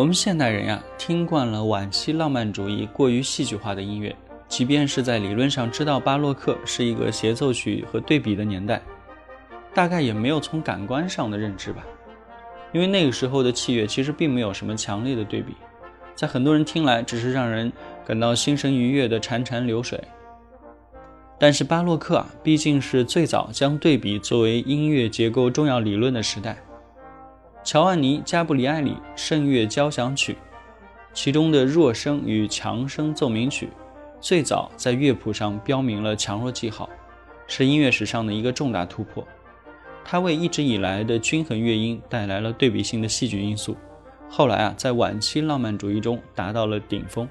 我们现代人呀，听惯了晚期浪漫主义过于戏剧化的音乐，即便是在理论上知道巴洛克是一个协奏曲和对比的年代，大概也没有从感官上的认知吧。因为那个时候的器乐其实并没有什么强烈的对比，在很多人听来只是让人感到心神愉悦的潺潺流水。但是巴洛克啊，毕竟是最早将对比作为音乐结构重要理论的时代。乔万尼·加布里埃里《圣乐交响曲》，其中的弱声与强声奏鸣曲，最早在乐谱上标明了强弱记号，是音乐史上的一个重大突破。它为一直以来的均衡乐音带来了对比性的戏剧因素。后来啊，在晚期浪漫主义中达到了顶峰。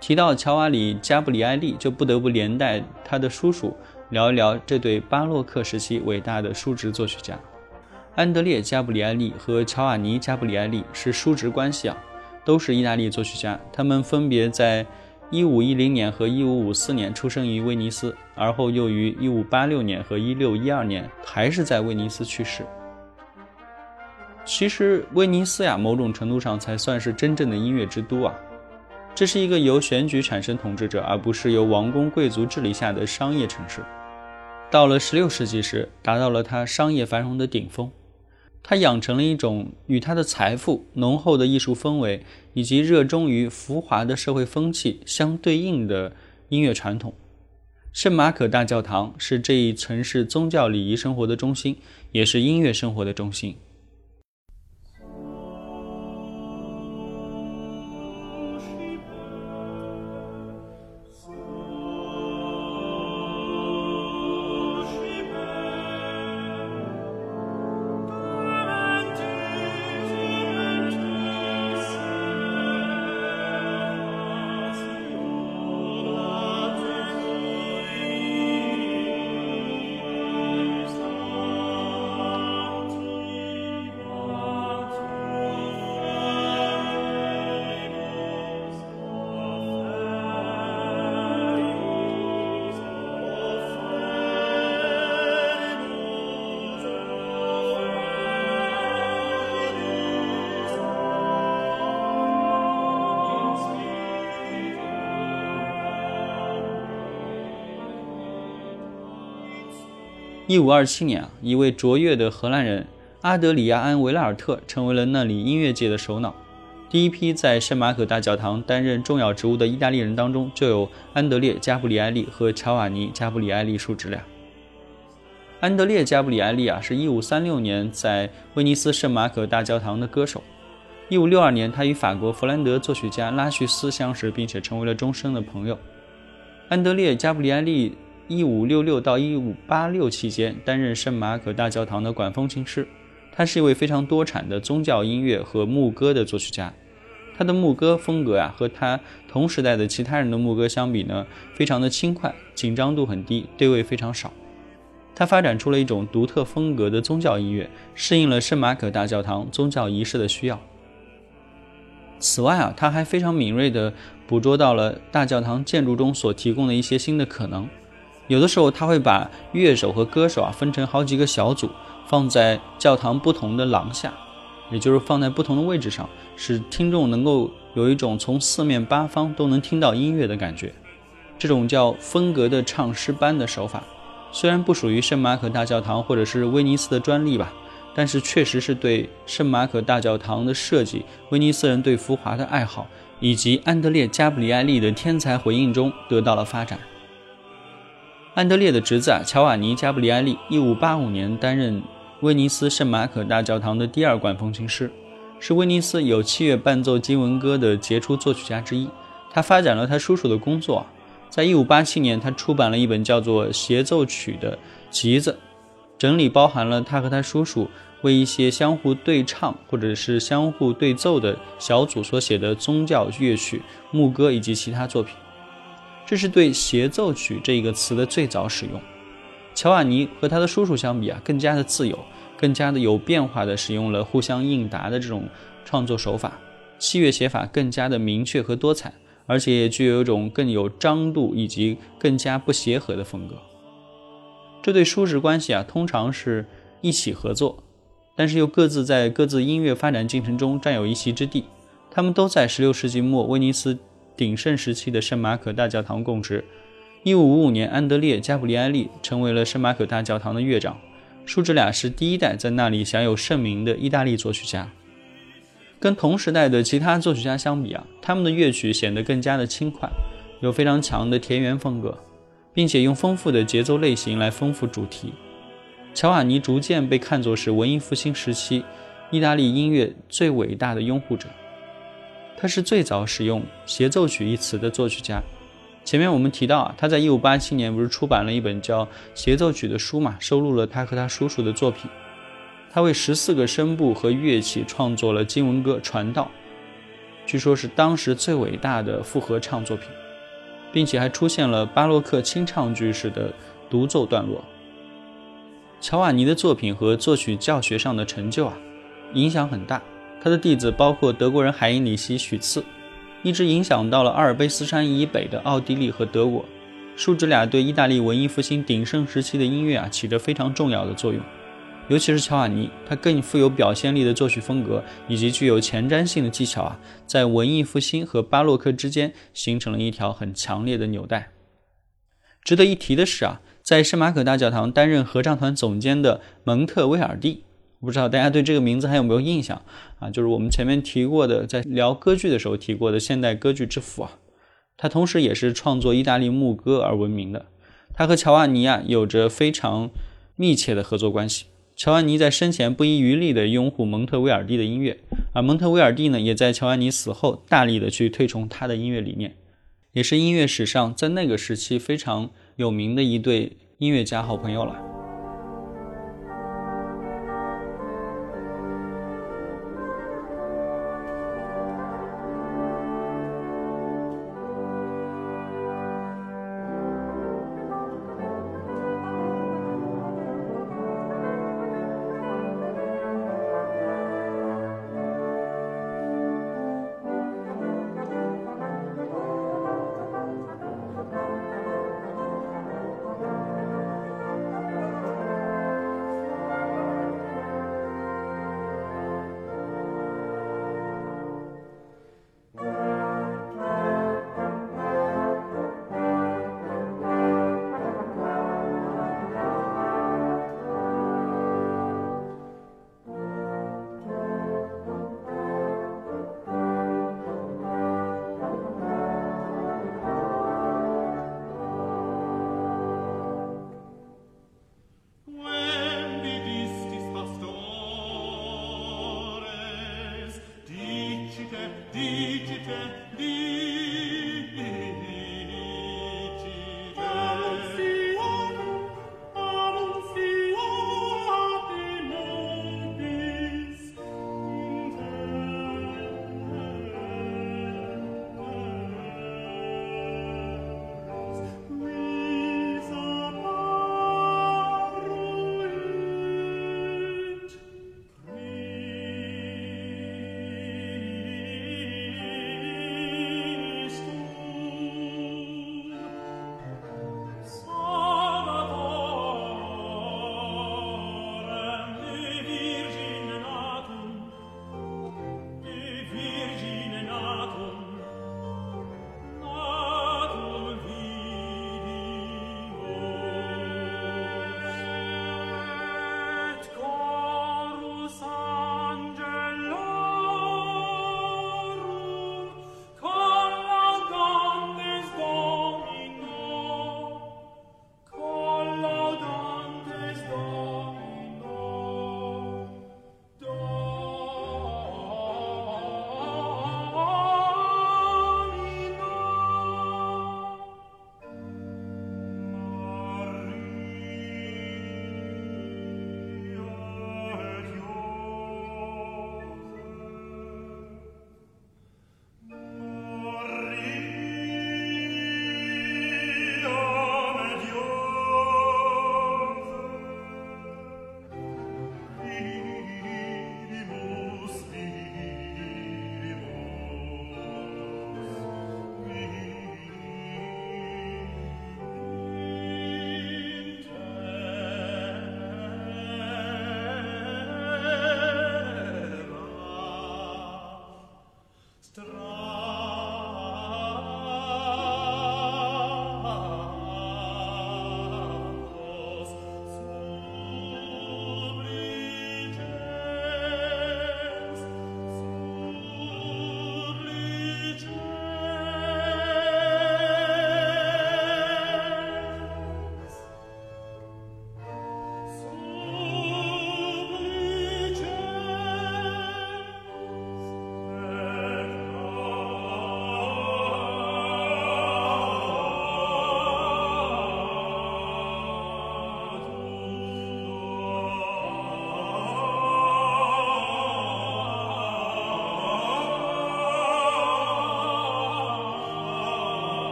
提到乔瓦里·加布里埃利，就不得不连带他的叔叔。聊一聊这对巴洛克时期伟大的叔侄作曲家，安德烈·加布里埃利和乔瓦尼·加布里埃利是叔侄关系啊，都是意大利作曲家。他们分别在1510年和1554年出生于威尼斯，而后又于1586年和1612年还是在威尼斯去世。其实威尼斯呀，某种程度上才算是真正的音乐之都啊。这是一个由选举产生统治者，而不是由王公贵族治理下的商业城市。到了16世纪时，达到了它商业繁荣的顶峰。它养成了一种与它的财富、浓厚的艺术氛围以及热衷于浮华的社会风气相对应的音乐传统。圣马可大教堂是这一城市宗教礼仪生活的中心，也是音乐生活的中心。一五二七年啊，一位卓越的荷兰人阿德里亚安·维拉尔特成为了那里音乐界的首脑。第一批在圣马可大教堂担任重要职务的意大利人当中，就有安德烈·加布里埃利和乔瓦尼·加布里埃利叔侄俩。安德烈·加布里埃利啊，是一五三六年在威尼斯圣马可大教堂的歌手。一五六二年，他与法国弗兰德作曲家拉叙斯相识，并且成为了终生的朋友。安德烈·加布里埃利。一五六六到一五八六期间，担任圣马可大教堂的管风琴师。他是一位非常多产的宗教音乐和牧歌的作曲家。他的牧歌风格啊，和他同时代的其他人的牧歌相比呢，非常的轻快，紧张度很低，对位非常少。他发展出了一种独特风格的宗教音乐，适应了圣马可大教堂宗教仪式的需要。此外啊，他还非常敏锐地捕捉到了大教堂建筑中所提供的一些新的可能。有的时候他会把乐手和歌手啊分成好几个小组，放在教堂不同的廊下，也就是放在不同的位置上，使听众能够有一种从四面八方都能听到音乐的感觉。这种叫风格的唱诗班的手法，虽然不属于圣马可大教堂或者是威尼斯的专利吧，但是确实是对圣马可大教堂的设计、威尼斯人对浮华的爱好，以及安德烈·加布里埃利的天才回应中得到了发展。安德烈的侄子啊，乔瓦尼·加布里埃利，一五八五年担任威尼斯圣马可大教堂的第二管风琴师，是威尼斯有器乐伴奏经文歌的杰出作曲家之一。他发展了他叔叔的工作，在一五八七年，他出版了一本叫做《协奏曲》的集子，整理包含了他和他叔叔为一些相互对唱或者是相互对奏的小组所写的宗教乐曲、牧歌以及其他作品。这是对协奏曲这一个词的最早使用。乔瓦尼和他的叔叔相比啊，更加的自由，更加的有变化的使用了互相应答的这种创作手法，器乐写法更加的明确和多彩，而且具有一种更有张度以及更加不协和的风格。这对叔侄关系啊，通常是一起合作，但是又各自在各自音乐发展进程中占有一席之地。他们都在16世纪末威尼斯。鼎盛时期的圣马可大教堂供职。1555年，安德烈·加布里埃利成为了圣马可大教堂的乐长。叔侄俩是第一代在那里享有盛名的意大利作曲家。跟同时代的其他作曲家相比啊，他们的乐曲显得更加的轻快，有非常强的田园风格，并且用丰富的节奏类型来丰富主题。乔瓦尼逐渐被看作是文艺复兴时期意大利音乐最伟大的拥护者。他是最早使用协奏曲一词的作曲家。前面我们提到啊，他在一五八七年不是出版了一本叫《协奏曲》的书嘛，收录了他和他叔叔的作品。他为十四个声部和乐器创作了经文歌《传道》，据说是当时最伟大的复合唱作品，并且还出现了巴洛克清唱句式的独奏段落。乔瓦尼的作品和作曲教学上的成就啊，影响很大。他的弟子包括德国人海因里希·许茨，一直影响到了阿尔卑斯山以北的奥地利和德国。叔侄俩对意大利文艺复兴鼎盛时期的音乐啊起着非常重要的作用。尤其是乔瓦尼，他更富有表现力的作曲风格以及具有前瞻性的技巧啊，在文艺复兴和巴洛克之间形成了一条很强烈的纽带。值得一提的是啊，在圣马可大教堂担任合唱团总监的蒙特威尔第。不知道大家对这个名字还有没有印象啊？就是我们前面提过的，在聊歌剧的时候提过的现代歌剧之父啊。他同时也是创作意大利牧歌而闻名的。他和乔瓦尼啊有着非常密切的合作关系。乔瓦尼在生前不遗余力地拥护蒙特威尔第的音乐，而蒙特威尔第呢，也在乔瓦尼死后大力地去推崇他的音乐理念，也是音乐史上在那个时期非常有名的一对音乐家好朋友了。dicite, dicite, dicite,